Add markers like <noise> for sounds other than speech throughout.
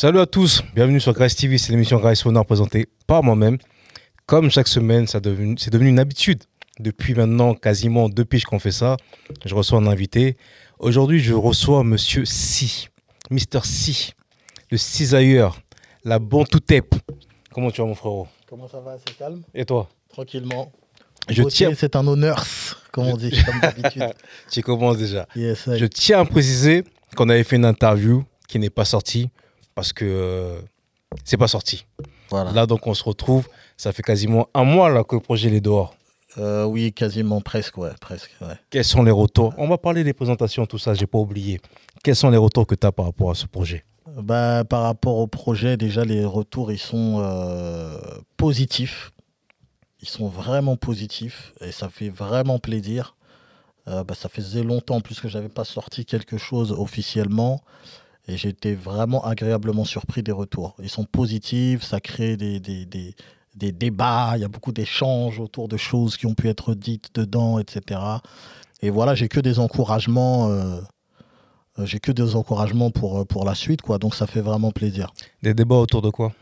Salut à tous, bienvenue sur Grace TV, c'est l'émission Grace Honor présentée par moi-même. Comme chaque semaine, devenu- c'est devenu une habitude. Depuis maintenant quasiment deux piges qu'on fait ça, je reçois un invité. Aujourd'hui, je reçois Monsieur Si, Mr. Si, le cisailleur, la bon tout tape. Comment tu vas mon frérot? Comment ça va? C'est calme? Et toi? Tranquillement. Je Beauté, tiens, C'est un honneur, comme on dit, comme d'habitude. <laughs> tu commences déjà. Yes, Je tiens à préciser qu'on avait fait une interview qui n'est pas sortie parce que euh, c'est pas sorti. voilà. Là, donc, on se retrouve. Ça fait quasiment un mois là, que le projet est dehors. Euh, oui, quasiment, presque, ouais, presque. Ouais. Quels sont les retours? On va parler des présentations, tout ça, j'ai pas oublié. Quels sont les retours que tu as par rapport à ce projet? Bah, par rapport au projet, déjà, les retours, ils sont euh, positifs. Ils sont vraiment positifs et ça fait vraiment plaisir. Euh, bah, ça faisait longtemps en plus que j'avais pas sorti quelque chose officiellement et j'étais vraiment agréablement surpris des retours. Ils sont positifs, ça crée des, des, des, des débats, il y a beaucoup d'échanges autour de choses qui ont pu être dites dedans, etc. Et voilà, j'ai que des encouragements. euh, j'ai que des encouragements pour, euh, pour la suite, quoi. Donc ça fait vraiment plaisir. Des débats autour de quoi?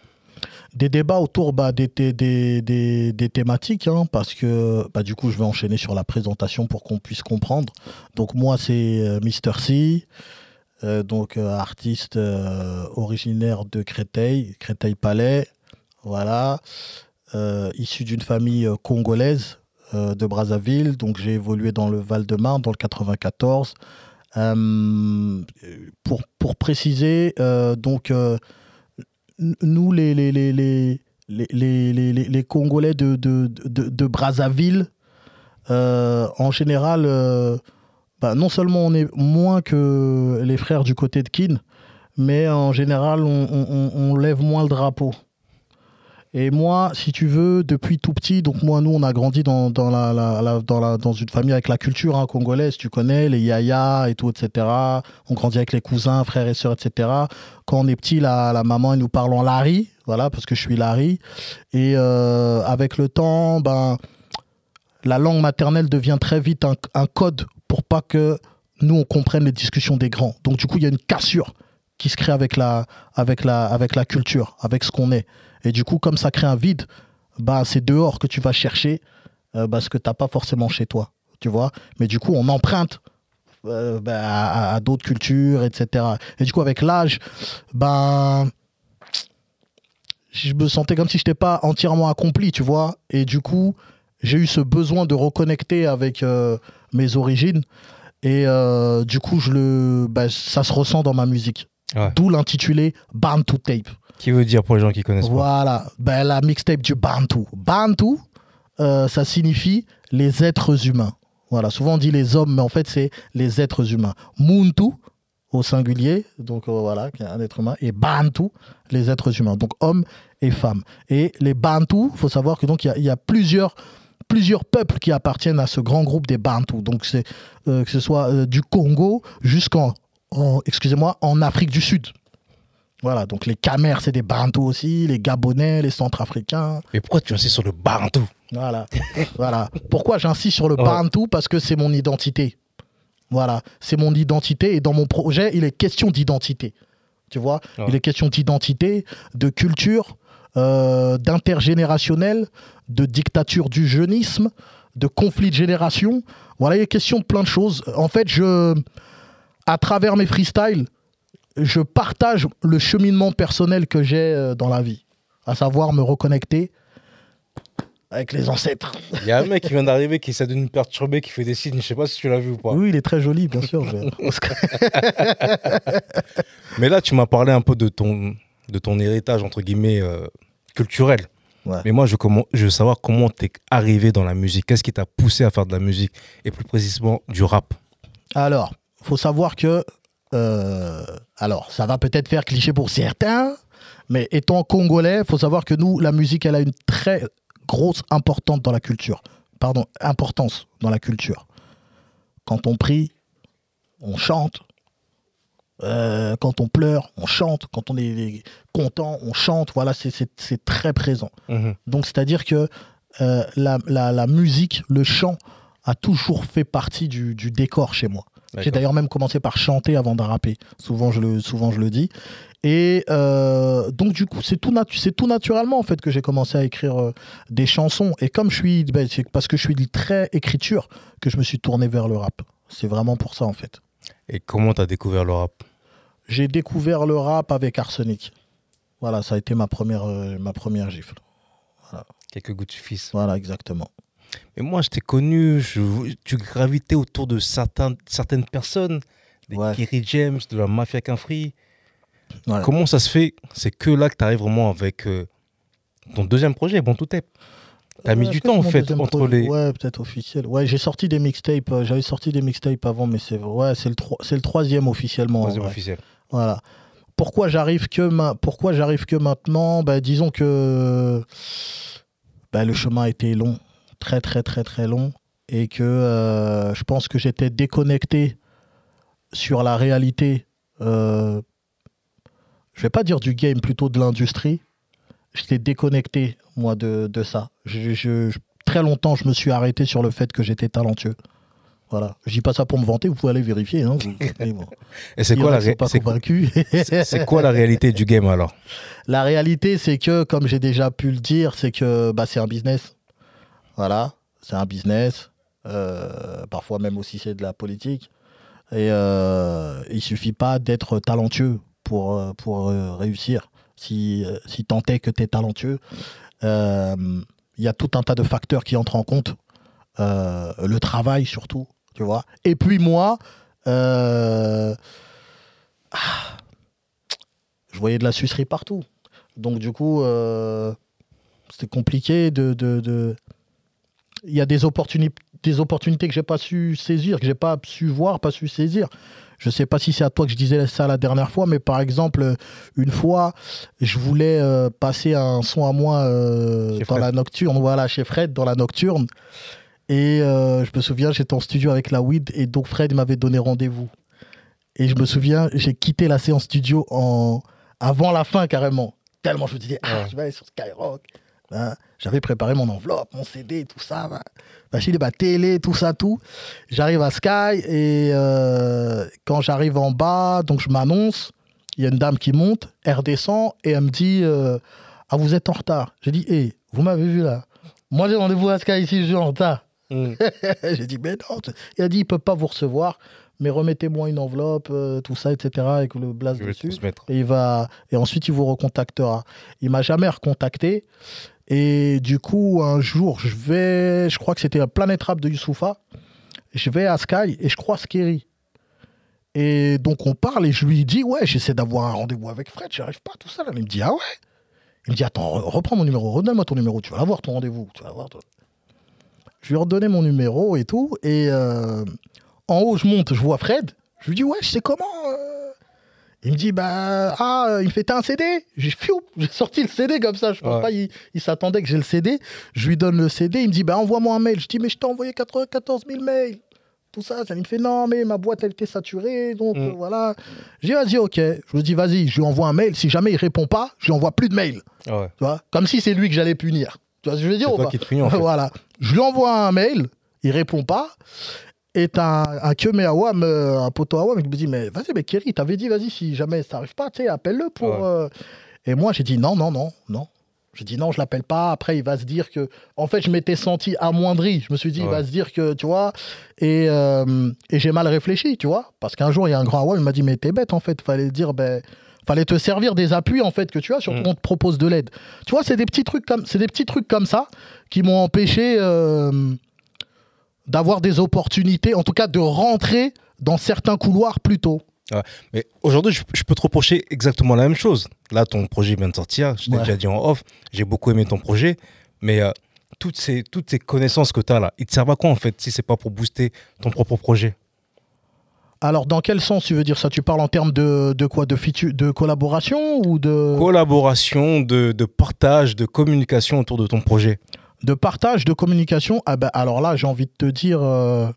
Des débats autour bah, des, des, des, des- des thématiques, hein, parce que bah, du coup, je vais enchaîner sur la présentation pour qu'on puisse comprendre. Donc moi, c'est euh, Mister C, euh, donc euh, artiste euh, originaire de Créteil, Créteil-Palais, voilà, euh, issu d'une famille congolaise de Brazzaville. Donc j'ai évolué dans le Val-de-Marne, dans le 94. Euh, pour, pour préciser, donc nous, les, Congolais de, Brazzaville, en général, bah, non seulement on est moins que les frères du côté de Kin, mais en général, on, on- lève moins le drapeau. Et moi, si tu veux, depuis tout petit, donc moi, nous, on a grandi dans, dans, la, la- dans, la- dans une famille avec la culture hein, congolaise, tu connais, les yaya et tout, etc. On grandit avec les cousins, frères et sœurs, etc. Quand on est petit, la, la maman, elle nous parle en lari, voilà, parce que je suis lari. Et euh, avec le temps, ben, la langue maternelle devient très vite un, un code pour pas que nous, on comprenne les discussions des grands. Donc, du coup, il y a une cassure qui se crée avec la, avec la, avec la culture, avec ce qu'on est. Et du coup, comme ça crée un vide, bah, c'est dehors que tu vas chercher euh, bah, ce que tu n'as pas forcément chez toi. Tu vois Mais du coup, on emprunte euh, bah, à, d'autres cultures, etc. Et du coup, avec l'âge, ben, je me sentais comme si je n'étais pas entièrement accompli, tu vois. Et du coup, j'ai eu ce besoin de reconnecter avec euh, mes origines. Et euh, du coup, je le, bah, ça se ressent dans ma musique. Ouais. D'où l'intitulé Bantu Tape. Qui veut dire pour les gens qui connaissent pas Voilà, ben, la mixtape du Bantu. Bantu, euh, ça signifie les êtres humains. Voilà, souvent on dit les hommes, mais en fait c'est les êtres humains. Muntu, au singulier, donc euh, voilà, qui est un être humain, et Bantu, les êtres humains, donc hommes et femmes. Et les Bantu, il faut savoir que donc il y a- il y, a plusieurs plusieurs peuples qui appartiennent à ce grand groupe des Bantu. Donc c'est euh, que ce soit euh, du Congo jusqu'en en- excusez-moi en Afrique du Sud. Voilà, donc les Camers, c'est des Bantu aussi, les Gabonais, les Centrafricains. Mais pourquoi tu insistes sur le bantou? Voilà. <laughs> voilà. Pourquoi j'insiste sur le Ouais. Bantu Parce que c'est mon identité. Voilà, c'est mon identité et dans mon projet, il est question d'identité. Tu vois? Ouais. Il est question d'identité, de culture, euh, d'intergénérationnel, de dictature du jeunisme, de conflit de génération. Voilà, il est question de plein de choses. En fait, je, à travers mes freestyles, je partage le cheminement personnel que j'ai euh, dans la vie, à savoir me reconnecter avec les ancêtres. Il y a un mec qui vient d'arriver qui essaie de nous perturber, qui fait des signes, je sais pas si tu l'as vu ou pas. Oui, il est très joli, bien sûr. Mais <laughs> là, tu m'as parlé un peu de ton, de ton héritage, entre guillemets, euh, culturel. Ouais. Mais moi, je, comment, je veux savoir comment tu es arrivé dans la musique. Qu'est-ce qui t'a poussé à faire de la musique Et plus précisément, du rap? Alors, faut savoir que, euh, alors, ça va peut-être faire cliché pour certains, mais étant congolais, faut savoir que nous, la musique, elle a une très grosse importance dans la culture. Pardon, importance dans la culture. Quand on prie, on chante. Euh, quand on pleure, on chante. Quand on est content, on chante. Voilà, c'est- très présent. Mhm. Donc, c'est-à-dire que euh, la, la- la musique, le chant, a toujours fait partie du, du décor chez moi. J'ai d'ailleurs même commencé par chanter avant de rapper. Souvent, je le, souvent, je le dis. Et euh, donc, du coup, c'est tout, naturellement, en fait, que j'ai commencé à écrire euh, des chansons. Et comme je suis, ben, c'est parce que je suis très écriture que je me suis tourné vers le rap. C'est vraiment pour ça, en fait. Et comment tu as découvert le rap? J'ai découvert le rap avec Arsenic. Voilà, ça a été ma première, euh, ma première gifle. Quelques gouttes fils. Voilà, exactement. Mais moi, je t'ai connu, tu gravitais autour de certains, certaines personnes, des Kerry James, de la Mafia Quinfree. Comment ça se fait? C'est que là que tu arrives vraiment avec euh, ton deuxième projet, Bon Tout est. T'as mis du temps en fait entre les. Ouais, peut-être officiel. Ouais, j'ai sorti des mixtapes. Euh, j'avais sorti des mixtapes avant, mais c'est ouais, c'est le, c'est le troisième officiellement. Troisième officiel. Voilà. Pourquoi j'arrive que ma... pourquoi j'arrive que maintenant? Bah, disons que bah, le chemin a été long, très très très très long, et que euh, je pense que j'étais déconnecté sur la réalité je vais pas dire du game, plutôt de l'industrie. J'étais déconnecté, moi, de, ça. Je, très longtemps, je me suis arrêté sur le fait que j'étais talentueux. Voilà. Je dis pas ça pour me vanter, vous pouvez aller vérifier. Hein. <laughs> Et c'est quoi, la c'est quoi la réalité du game alors? La réalité, c'est que, comme j'ai déjà pu le dire, c'est que bah, c'est un business. Voilà, c'est un business. Euh, parfois même aussi c'est de la politique. Et euh, il suffit pas d'être talentueux pour, euh, pour euh, réussir, si, euh, si tant est que tu es talentueux. Il y a tout un tas de facteurs qui entrent en compte. le travail surtout, tu vois. Et puis moi, je voyais de la sucerie partout. Donc du coup, c'était compliqué de, de, il y a des des opportunités que j'ai pas su saisir que j'ai pas su voir pas su saisir je ne sais pas si c'est à toi que je disais ça la dernière fois, mais par exemple, une fois, je voulais euh, passer un son à moi euh, dans la nocturne, voilà, chez Fred, dans la nocturne. Et euh, je me souviens, j'étais en studio avec la weed et donc Fred m'avait donné rendez-vous. Et je me souviens, j'ai quitté la séance studio en... avant la fin carrément. Tellement je me disais, ah, je vais aller sur Skyrock. Hein. J'avais préparé mon enveloppe, mon CD, tout ça. Bah. Bah, télé, tout ça, tout. J'arrive à Sky et euh, quand j'arrive en bas, donc je m'annonce. Il y a une dame qui monte, elle redescend et elle me dit euh, Ah, vous êtes en retard. J'ai dit Hé, vous m'avez vu là Moi, j'ai rendez-vous à Sky ici, je suis en retard. Mm. <laughs> j'ai dit Mais non. Il a dit Il ne peut pas vous recevoir mais remettez-moi une enveloppe, euh, tout ça, etc., avec le blast dessus. Et, il va, et ensuite, il vous recontactera. Il m'a jamais recontacté. Et du coup, un jour, je vais, je crois que c'était un Planet Rap de Youssoufa. Je vais à Sky et je crois Skiri. Et donc, on parle et je lui dis, ouais, j'essaie d'avoir un rendez-vous avec Fred, j'arrive pas, tout ça. Il me dit, ah ouais? Il me dit, attends, reprends mon numéro, redonne-moi ton numéro, tu vas avoir ton rendez-vous. Tu vas avoir Je lui ai redonné mon numéro et tout. Et euh, en haut, je monte, je vois Fred. Je lui dis, ouais, je sais comment. Euh, il me dit, bah, ah, il me fait, t'as un CD J'ai j'ai sorti le CD comme ça. Je pense pas, il, s'attendait que j'ai le CD. Je lui donne le CD. Il me dit, bah, envoie-moi un mail. Je dis, mais je t'ai envoyé 94 000 mails. Tout ça. ça. Il me fait, non, mais ma boîte, elle était saturée. Donc, mm. voilà. J'ai dit, vas-y, ok. Je lui dis, vas-y, je lui envoie un mail. Si jamais il répond pas, je lui envoie plus de mails. Tu vois Comme si c'est lui que j'allais punir. Tu vois ce que je veux dire ou pas <laughs> Voilà. Je lui envoie un mail. Il répond pas est un, un Awam, euh, un poteau Awam, qui me dit Mais vas-y, mais Kerry, t'avais dit, vas-y, si jamais ça n'arrive pas, tu sais, appelle-le pour. Euh. Et moi, j'ai dit Non, non, non, non. J'ai dit non, je l'appelle pas. Après, il va se dire que. En fait, je m'étais senti amoindri. Je me suis dit, il va se dire que, tu vois. Et, euh, et j'ai mal réfléchi, tu vois. Parce qu'un jour, il y a un grand Awam, il m'a dit Mais t'es bête, en fait. Fallait dire, ben. Fallait te servir des appuis, en fait, que tu as, surtout mm. on te propose de l'aide. Tu vois, c'est des petits trucs comme, c'est des petits trucs comme ça qui m'ont empêché d'avoir des opportunités, en tout cas de rentrer dans certains couloirs plus tôt. mais aujourd'hui, je, peux te reprocher exactement la même chose. Là, ton projet vient de sortir, je t'ai déjà dit en off, j'ai beaucoup aimé ton projet, mais euh, toutes, ces, toutes ces connaissances que tu as là, ils te servent à quoi en fait si c'est pas pour booster ton propre projet? Alors, dans quel sens tu veux dire ça? Tu parles en termes de, de quoi? De, de collaboration ou de... Collaboration, de, de partage, de communication autour de ton projet de partage, de communication, ah ben, alors là, j'ai envie de te dire, euh,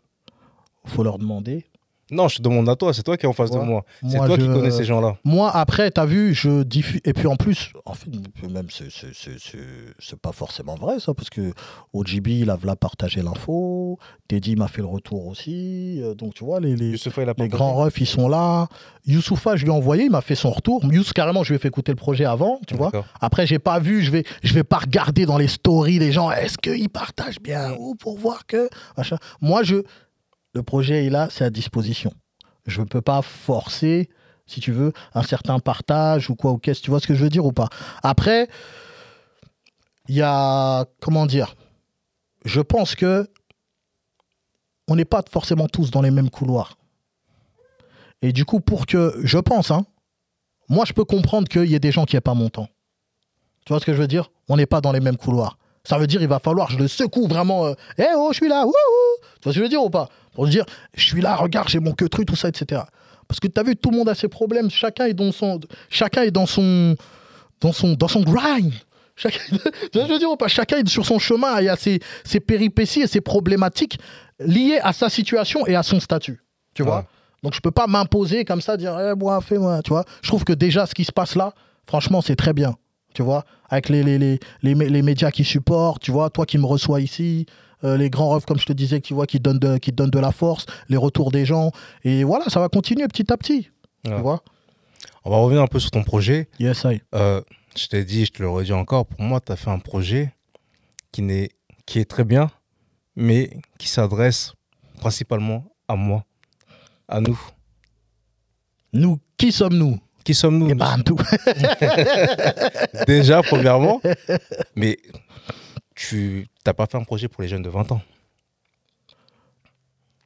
faut leur demander. Non, je te demande à toi, c'est toi qui es en face de moi. C'est toi qui connais ces gens-là. Moi, après, t'as vu, je diffuse. Et puis en plus, en fait, même, c'est- pas forcément vrai, ça, parce que OGB, il a v'là partagé l'info. Teddy m'a fait le retour aussi. euh, Donc, tu vois, les, les, les grands refs, ils sont là. Youssoufa, je lui ai envoyé, il m'a fait son retour. Youss, carrément, je lui ai fait écouter le projet avant, tu vois. Après, j'ai pas vu, je vais, je vais pas regarder dans les stories les gens, est-ce qu'ils partagent bien ou pour voir que. Moi, je, le projet est là, c'est à disposition. Je ne peux pas forcer, si tu veux, un certain partage ou quoi ou qu'est-ce, tu vois ce que je veux dire ou pas. Après, il y a. Comment dire Je pense que. On n'est pas forcément tous dans les mêmes couloirs. Et du coup, pour que. Je pense, hein, moi, je peux comprendre qu'il y ait des gens qui n'aient pas mon temps. Tu vois ce que je veux dire? On n'est pas dans les mêmes couloirs. Ça veut dire il va falloir je le secoue vraiment. euh, Eh oh, je suis là. wouhou Tu vois ce que je veux dire ou pas? Pour dire je suis là, regarde, j'ai mon queutru, tout ça, etc. Parce que tu as vu, tout le monde a ses problèmes. Chacun est dans son, chacun est dans son, dans son, dans son grind. Chacun, <laughs> tu vois ce que je veux dire ou pas? Chacun est sur son chemin. Il y a ses, ses péripéties et ses problématiques liées à sa situation et à son statut. Tu vois? Donc je peux pas m'imposer comme ça, dire eh, moi, fais-moi. Tu vois? Je trouve que déjà ce qui se passe là, franchement, c'est très bien. Tu vois Avec les, les, les, les, mé- les médias qui supportent, tu vois, toi qui me reçois ici, euh, les grands refs, comme je te disais, tu vois, qui donnent, de, qui donnent de la force, les retours des gens. Et voilà, ça va continuer petit à petit. Ouais. Tu vois On va revenir un peu sur ton projet. Yes, I. Euh, je t'ai dit, je te le redis encore, pour moi, tu as fait un projet qui, n'est, qui est très bien, mais qui s'adresse principalement à moi, à nous. Nous, qui sommes-nous? Qui sommes-nous Et nous bam, <laughs> tout. Déjà, premièrement, mais tu n'as pas fait un projet pour les jeunes de 20 ans.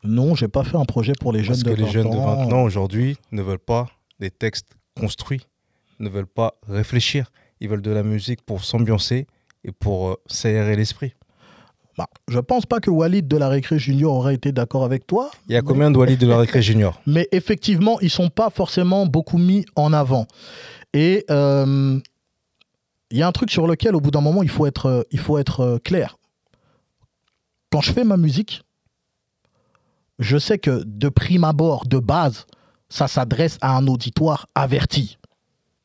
Non, j'ai pas fait un projet pour les jeunes Parce de que les 20 jeunes de ans. 20 ans aujourd'hui ne veulent pas des textes construits, ne veulent pas réfléchir. Ils veulent de la musique pour s'ambiancer et pour euh, s'aérer l'esprit. Bah, je pense pas que Walid de la Récré Junior aurait été d'accord avec toi. Il y a mais- combien de Walid de la Récré Junior <laughs> mais effectivement, ils sont pas forcément beaucoup mis en avant. Et euh, il y a un truc sur lequel, au bout d'un moment, il faut être, euh, il faut être euh, clair. Quand je fais ma musique, je sais que de prime abord, de base, ça s'adresse à un auditoire averti.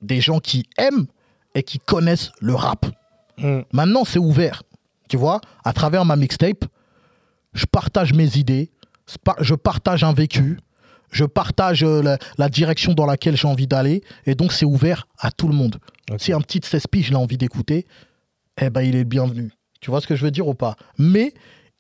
Des gens qui aiment et qui connaissent le rap. Hmm. Maintenant, c'est ouvert. Tu vois, à travers ma mixtape, je partage mes idées, je partage un vécu, je partage euh, la, la direction dans laquelle j'ai envie d'aller, et donc c'est ouvert à tout le monde. Si un petit 16 piges a envie d'écouter, eh ben il est le bienvenu. Tu vois ce que je veux dire ou pas? Mais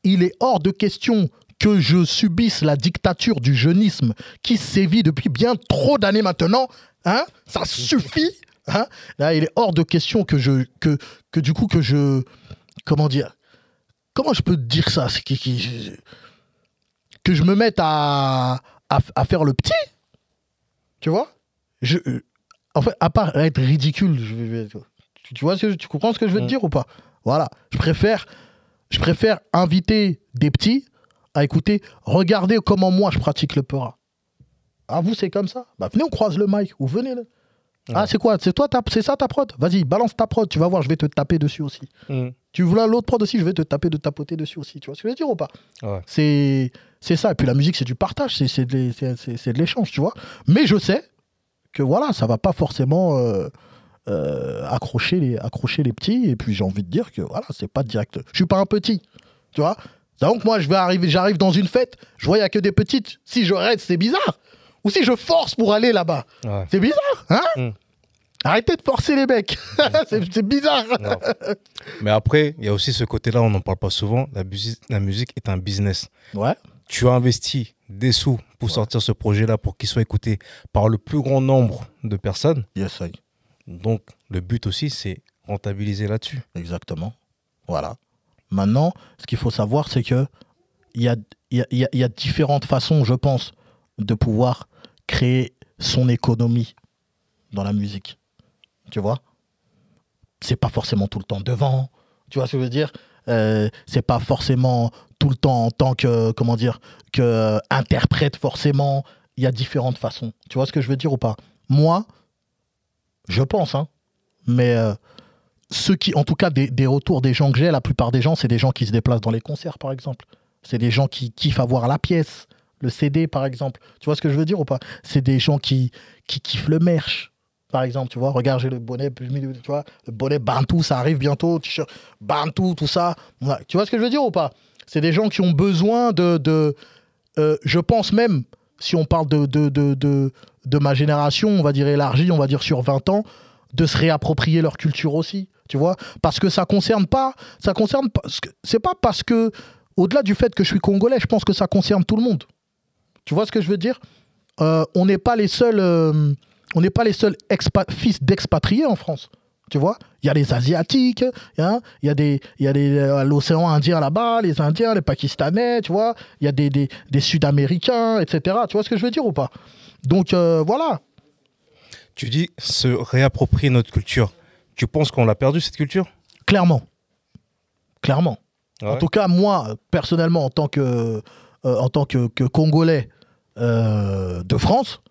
il est hors de question que je subisse la dictature du jeunisme qui sévit depuis bien trop d'années maintenant. Hein? Ça suffit. Hein? Là, il est hors de question que je que que du coup que je comment dire comment je peux te dire ça que je me mette à, à, à faire le petit tu vois? Je, euh, en fait à part être ridicule je tu, tu vois ce que je- tu comprends ce que je veux te Mm. dire ou pas? Voilà je préfère je préfère inviter des petits à écouter regardez comment moi je pratique le peura ah vous c'est comme ça? Bah venez on croise le mic ou venez là. ah c'est quoi? C'est toi c'est ça ta prod? Vas-y balance ta prod tu vas voir je vais te taper dessus aussi. Hmm. Tu veux l'autre prod aussi, je vais te taper de tapoter dessus aussi. Tu vois ce que je veux dire ou pas? Ouais. C'est c'est ça. Et puis la musique, c'est du partage, c'est c'est de l'é- c'est- c'est- c'est de l'échange, tu vois. Mais je sais que voilà, ça va pas forcément euh, euh, accrocher, les, accrocher les petits. Et puis j'ai envie de dire que voilà, c'est pas direct. Je suis pas un petit, tu vois. Donc moi, je vais arriver, j'arrive dans une fête, je vois il y a que des petites. Si je reste, c'est bizarre. Ou si je force pour aller là-bas, Ouais. c'est bizarre, hein? Mm. Arrêtez de forcer les mecs. <laughs> c'est bizarre. Non. Mais après, il y a aussi ce côté-là, on n'en parle pas souvent. La, musique est un business. Ouais. Tu as investi des sous pour sortir ce projet-là, pour qu'il soit écouté par le plus grand nombre de personnes. Yes, I. Donc, le but aussi, c'est rentabiliser là-dessus. Exactement. Voilà. Maintenant, ce qu'il faut savoir, c'est que il y a, il y, a, il y a- il y a différentes façons, je pense, de pouvoir créer son économie dans la musique. Tu vois C'est pas forcément tout le temps devant. Tu vois ce que je veux dire Euh, C'est pas forcément tout le temps en tant que, comment dire, que euh, interprète forcément. Il y a différentes façons. Tu vois ce que je veux dire ou pas Moi, je pense, hein, mais euh, ceux qui, en tout cas, des, retours des gens que j'ai, la plupart des gens, c'est des gens qui se déplacent dans les concerts, par exemple. C'est des gens qui kiffent avoir la pièce. le CD par exemple. Tu vois ce que je veux dire ou pas? C'est des gens qui, qui kiffent le merch. Par exemple, tu vois, regarde, j'ai le bonnet, tu vois, le bonnet Bantou, ça arrive bientôt, t-shirt Bantou, tout ça. Tu vois ce que je veux dire ou pas? C'est des gens qui ont besoin de. de euh, je pense même, si on parle de, de, de, de, ma génération, on va dire élargie, on va dire sur 20 ans, de se réapproprier leur culture aussi, tu vois? Parce que ça concerne pas, ça concerne pas, c'est pas parce que, au-delà du fait que je suis congolais, je pense que ça concerne tout le monde. Tu vois ce que je veux dire? Euh, On n'est pas les seuls, euh, on n'est pas les seuls fils d'expatriés en France. Tu vois, il y a les Asiatiques, hein, il y a des, y a euh, l'océan Indien là-bas, les Indiens, les Pakistanais, tu vois, il y a des, des, des Sud-Américains, etc. Tu vois ce que je veux dire ou pas Donc voilà, tu dis se réapproprier notre culture. Tu penses qu'on l'a perdu cette culture? Clairement. Clairement. En tout cas, moi, personnellement, en tant que, euh, en tant que, Congolais euh, de France,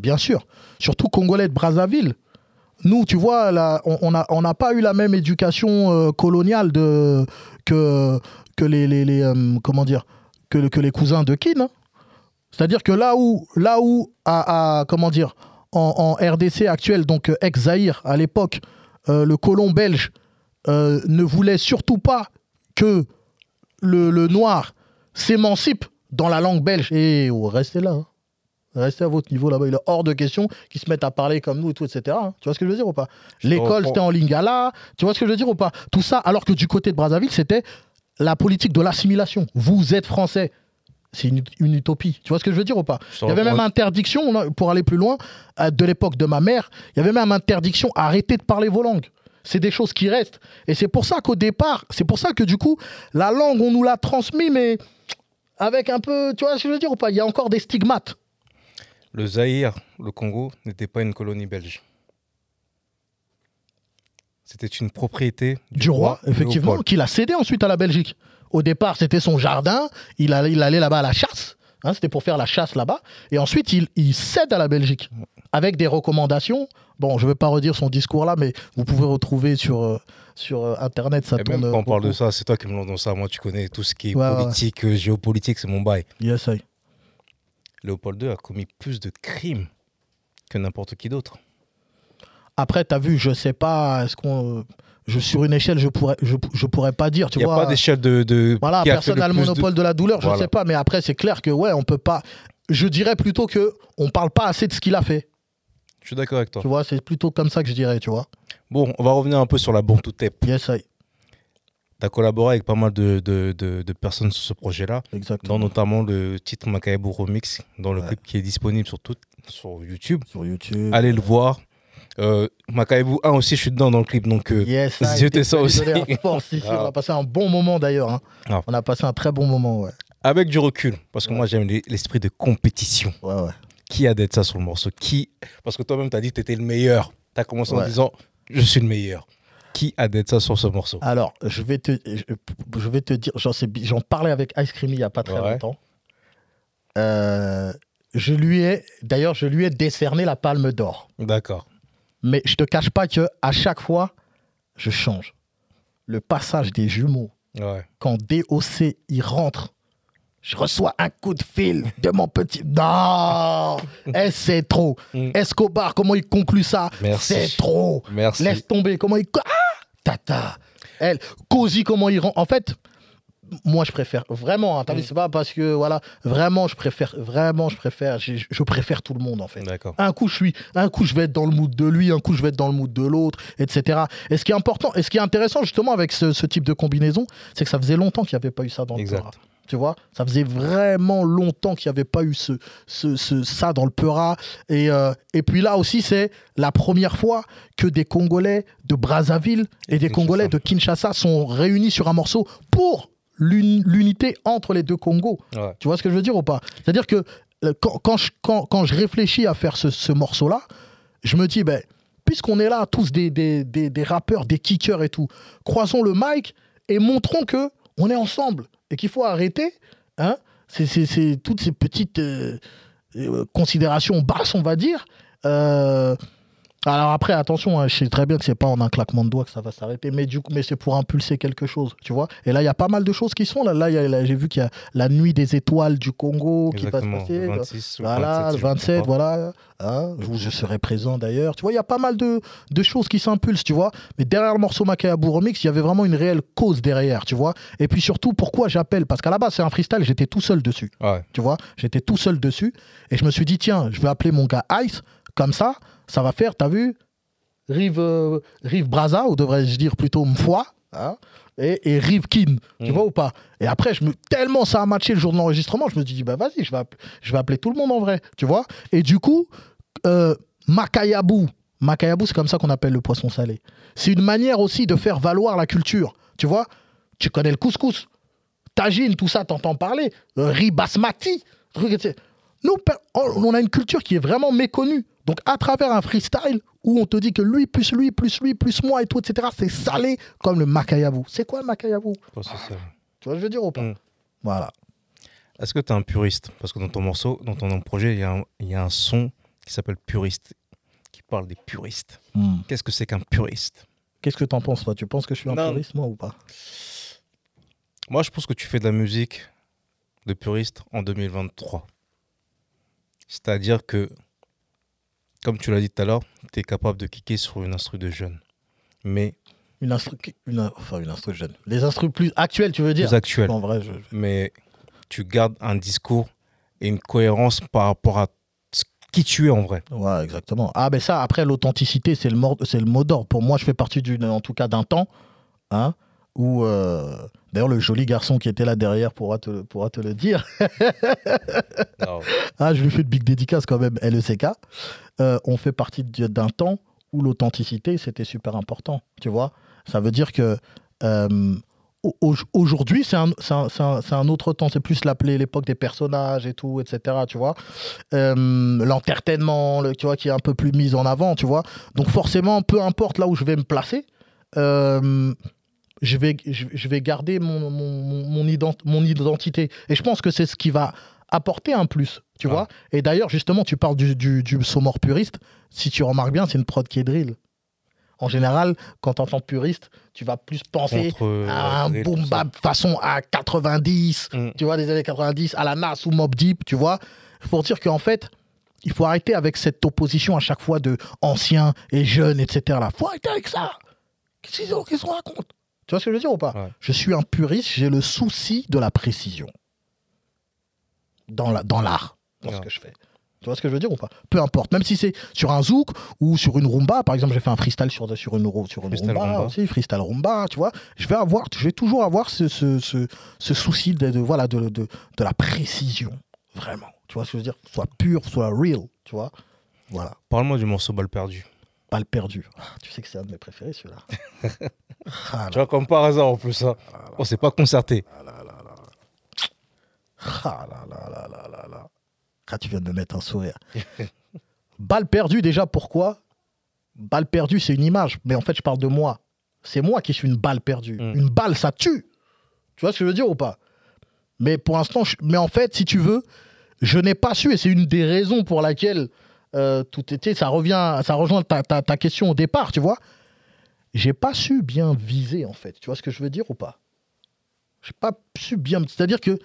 bien sûr, surtout Congolais de Brazzaville, nous, tu vois, on n'a pas eu la même éducation coloniale que, les, cousins de Kin. Hein. C'est-à-dire que là où, comment dire, en, RDC actuel, donc euh, ex-Zaïre à l'époque, euh, le colon belge euh, ne voulait surtout pas que le, noir s'émancipe dans la langue belge. Et oh, restez là. Hein. Restez à votre niveau là-bas. Il est hors de question qu'ils se mettent à parler comme nous et tout, etc. Hein. Tu vois ce que je veux dire ou pas? L'école, c'était en lingala. Tu vois ce que je veux dire ou pas? Tout ça, alors que du côté de Brazzaville, c'était la politique de l'assimilation. Vous êtes français c'est une, utopie. Tu vois ce que je veux dire ou pas? Il y avait même interdiction, pour aller plus loin, de l'époque de ma mère, il y avait même interdiction, arrêtez de parler vos langues. C'est des choses qui restent. Et c'est pour ça qu'au départ, c'est pour ça que du coup, la langue, on nous l'a transmise, mais avec un peu, tu vois ce que je veux dire ou pas? Il y a encore des stigmates. Le Zaïre, le Congo, n'était pas une colonie belge. C'était une propriété du, roi, effectivement, qu'il a cédé ensuite à la Belgique. Au départ, c'était son jardin. Il allait, il allait là-bas à la chasse. Hein, c'était pour faire la chasse là-bas. Et ensuite, il, cède à la Belgique avec des recommandations. Bon, je ne vais pas redire son discours là, mais vous pouvez retrouver sur, euh, sur euh, Internet. Ça et même quand on parle de ça, c'est toi qui me dans ça. Moi, tu connais tout ce qui est politique, euh, géopolitique, c'est mon bail. Yes, I. Léopold II a commis plus de crimes que n'importe qui d'autre. Après, tu as vu, je sais pas, est-ce qu'on je, sur une échelle, je pourrais, je, je pourrais pas dire. Il n'y a pas d'échelle de, de, Voilà, personne n'a le monopole de... la douleur, je ne sais pas. Mais après, c'est clair que, ouais, on peut pas. Je dirais plutôt que on parle pas assez de ce qu'il a fait. Je suis d'accord avec toi. Tu vois, c'est plutôt comme ça que je dirais, tu vois. Bon, on va revenir un peu sur la Tape. Yes, I. Tu as collaboré avec pas mal de, de, de, personnes sur ce projet-là. Dans notamment le titre Makaebu Remix, dans le clip qui est disponible sur, tout, sur YouTube. Sur YouTube. Allez le voir. Euh, 1 aussi, je suis dedans dans le clip, donc euh, yes, ça aussi. On a passé un bon moment d'ailleurs. Hein. Ah. On a passé un très bon moment, ouais. Avec du recul, parce que moi j'aime l'esprit de compétition. Ouais, ouais. Qui a d'être ça sur le morceau? Qui? Parce que toi-même, tu as dit que tu étais le meilleur. Tu as commencé en disant Je suis le meilleur. Qui a d'être ça sur ce morceau Alors, je vais te, je, vais te dire, j'en parlais avec Ice Creamy il n'y a pas très longtemps. Euh, je lui ai, d'ailleurs, je lui ai décerné la palme d'or. D'accord. Mais je te cache pas que à chaque fois, je change. Le passage des jumeaux, quand DOC il rentre, je reçois un coup de fil de mon petit. Non <laughs> eh, C'est trop. Mm. Escobar, comment il conclut ça? C'est trop. Merci. Laisse tomber. Comment il. Ah Tata. Elle. Cozy, comment il rentre. En fait, moi je préfère vraiment hein, mm. c'est pas parce que voilà vraiment je préfère vraiment je préfère je, préfère tout le monde en fait un coup je suis un coup je vais être dans le mood de lui un coup je vais être dans le mood de l'autre etc et ce qui est important et ce qui est intéressant justement avec ce, type de combinaison c'est que ça faisait longtemps qu'il n'y avait pas eu ça dans le Peura tu vois. Ça faisait vraiment longtemps qu'il n'y avait pas eu ce, ce, ça dans le Peura et, euh, et puis là aussi c'est la première fois que des Congolais de Brazzaville et, des Congolais de Kinshasa sont réunis sur un morceau pour l'unité entre les deux Congos. Tu vois ce que je veux dire ou pas? C'est-à-dire que euh, quand, je, quand, je, réfléchis à faire ce, morceau-là, je me dis, ben, puisqu'on est là tous des, des, des, rappeurs, des kickers et tout, croisons le mic et montrons que on est ensemble et qu'il faut arrêter hein, c'est toutes ces petites euh, euh, considérations basses, on va dire. Alors après, attention, hein, je sais très bien que c'est pas en un claquement de doigts que ça va s'arrêter, mais du coup, mais c'est pour impulser quelque chose, tu vois. Et là, il y a pas mal de choses qui sont là. Là, j'ai vu qu'il y a la nuit des étoiles du Congo qui va se passer. 26 ou Voilà, 27, le si je me 27, trompe pas. voilà. Hein, où je serai présent d'ailleurs. Tu vois, il y a pas mal de, de choses qui s'impulsent, tu vois. Mais derrière le morceau Makayabu Remix, il y avait vraiment une réelle cause derrière, tu vois. Et puis surtout, pourquoi j'appelle? Parce qu'à la base, c'est un freestyle, j'étais tout seul dessus Ouais. tu vois. J'étais tout seul dessus et je me suis dit, tiens, je vais appeler mon gars Ice, comme ça, ça va faire, t'as vu, Rive, euh, Rive Braza, ou devrais-je dire plutôt Mfoa, hein, et, et Rive Kin, tu Mhm. vois ou pas? Et après, je me, tellement ça a matché le jour de l'enregistrement, je me suis dit, bah vas-y, je vais, je vais appeler tout le monde en vrai, tu vois? Et du coup, euh, Makayabu, Makayabu, c'est comme ça qu'on appelle le poisson salé. C'est une manière aussi de faire valoir la culture, tu vois? Tu connais le couscous tagine, tout ça, t'entends parler, euh, riz basmati, truc, etc. Nous, on a une culture qui est vraiment méconnue. Donc, à travers un freestyle où on te dit que lui, plus lui, plus lui, plus moi et tout, etc., c'est salé comme le makayabu. C'est quoi le makayabu Pas ça. Tu vois ce que je veux dire ou pas? Mm. Voilà. Est-ce que tu es un puriste? Parce que dans ton morceau, dans ton projet, il y, a un- il y a un son qui s'appelle Puriste, qui parle des puristes. Mm. Qu'est-ce que c'est qu'un puriste? Qu'est-ce que t'en penses, toi? Tu penses que je suis un Non. puriste, moi, ou pas? Moi, je pense que tu fais de la musique de puriste en 2023. C'est-à-dire que, comme tu l'as dit tout à l'heure, tu es capable de kicker sur une instru de jeune. Mais une instru, une, enfin, une instru jeune. Les instrus plus actuels, tu veux dire? Plus actuel. En vrai, je... Mais tu gardes un discours et une cohérence par rapport à qui tu es en vrai. Ouais, exactement. Ah, ben ça, après, l'authenticité, c'est le, le mot d'ordre. Pour moi, je fais partie, en tout cas, d'un temps hein, où, euh, d'ailleurs, le joli garçon qui était là derrière pourra te, pourra te le dire. <laughs> Ah, je lui fais de big dédicace quand même, LECK. Euh, on fait partie d'un temps où l'authenticité, c'était super important, tu vois. Ça veut dire que euh, au- au- aujourd'hui, c'est un, un- un- autre temps. C'est plus l'appeler l'époque des personnages et tout, etc., tu vois. Euh, L'entertainment, le- tu vois, qui est un peu plus mis en avant, tu vois. Donc forcément, peu importe là où je vais me placer, je vais, je, vais garder mon, mon, ident- mon identité. Et je pense que c'est ce qui va apporter un plus, tu Ouais. vois. Et d'ailleurs, justement, tu parles du, du, du puriste. Si tu remarques bien, c'est une prod qui est drill. En général, quand tu entends puriste, tu vas plus penser Contre, euh, à un boom bap façon à 90, Mm. tu vois, des années 90, à la Nas ou Mob Deep, tu vois. Pour dire qu'en fait, il faut arrêter avec cette opposition à chaque fois de anciens et jeunes, etc. Là, faut arrêter avec ça. Qu'est-ce qu'ils ont- qu'est-ce qu'on raconte? Tu vois ce que je veux dire ou pas Ouais. Je suis un puriste, j'ai le souci de la précision dans la dans l'art, dans ce que je fais. Tu vois ce que je veux dire ou pas Peu importe, même si c'est sur un zouk ou sur une rumba, par exemple, j'ai fait un freestyle sur, sur une, sur une Freestyle rumba, rumba. aussi, freestyle rumba, tu vois. Je vais avoir, je vais toujours avoir ce, ce, ce, ce souci de, de- voilà, de, de, de la précision, vraiment. Tu vois ce que je veux dire? Soit pur, soit real, tu vois. Voilà, Parle-moi du morceau Balle perdue. Pas le perdu. Ah, tu sais que c'est un de mes préférés, celui-là. <laughs> Ah Tu vois, comme par hasard en plus, ça. On s'est pas concerté. Ah là là là là là là. Ah, tu viens de me mettre un sourire. <laughs> Balle perdue, déjà, pourquoi? Balle perdue, c'est une image. Mais en fait, je parle de moi. C'est moi qui suis une balle perdue. Mm. Une balle, ça tue. Tu vois ce que je veux dire ou pas? Mais pour l'instant, je- mais en fait, si tu veux, je n'ai pas su, et c'est une des raisons pour laquelle euh, tout était, ça revient, ça rejoint ta, ta, ta question au départ, tu vois. J'ai pas su bien viser, en fait. Tu vois ce que je veux dire ou pas? J'ai pas su bien. C'est-à-dire que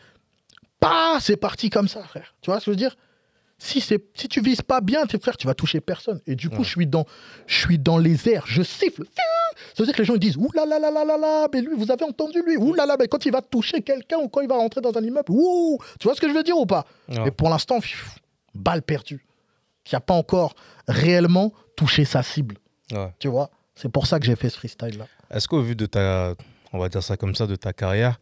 pas, c'est parti comme ça, frère. Tu vois ce que je veux dire? Si, c'est, si tu vises pas bien, tes frères, tu vas toucher personne. Et du coup, Ouais. je, suis dans, je suis dans les airs, je siffle. Ça veut dire que les gens ils disent Ouh là là là là là là, mais lui, vous avez entendu lui? Ouh là là, mais quand il va toucher quelqu'un ou quand il va rentrer dans un immeuble, ouh Tu vois ce que je veux dire ou pas? Ouais. Mais pour l'instant, balle perdue. Qui n'a pas encore réellement touché sa cible. Ouais. Tu vois C'est pour ça que j'ai fait ce freestyle-là. Est-ce qu'au vu de ta, on va dire ça comme ça, de ta carrière,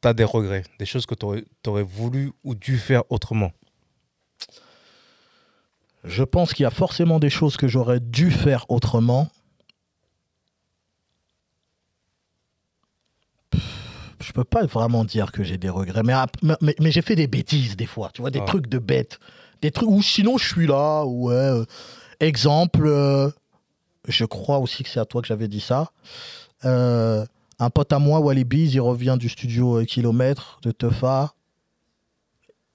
tu as des regrets, des choses que tu aurais, voulu ou dû faire autrement? Je pense qu'il y a forcément des choses que j'aurais dû faire autrement. Je peux pas vraiment dire que j'ai des regrets, mais, mais, j'ai fait des bêtises des fois, tu vois, des Ah. trucs de bêtes. Des trucs où sinon je suis là, ouais. euh, exemple, euh, je crois aussi que c'est à toi que j'avais dit ça. Euh, un pote à moi, Wally Bees, il revient du studio Kilomètre de Tefa,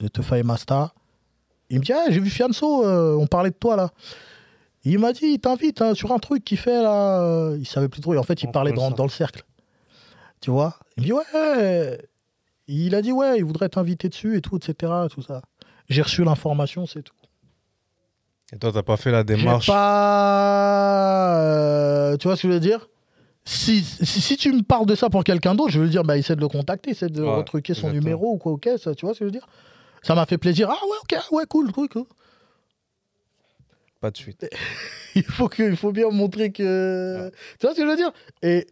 de Tefa et Masta. Il me dit, ah, j'ai vu Fianso, on parlait de toi là. Il m'a dit, il t'invite hein, sur un truc qu'il fait là. Il savait plus trop. Et en fait, il On parlait dans, dans le cercle. Tu vois? Il me dit, ouais. Il a dit, ouais, il voudrait t'inviter dessus et tout, etc. Tout ça. J'ai reçu l'information, c'est tout. Et toi, t'as pas fait la démarche pas. euh, tu vois ce que je veux dire? Si, si, si tu me parles de ça pour quelqu'un d'autre, je veux dire, bah, essaie de le contacter, essaie de Ouais, retruquer son exactement. numéro ou quoi, ok, ça, tu vois ce que je veux dire? Ça m'a fait plaisir. Ah ouais, ok, ouais, cool, cool, cool. Pas de suite. <laughs> il faut que, il faut bien montrer que. Tu vois ce que je veux dire? Et,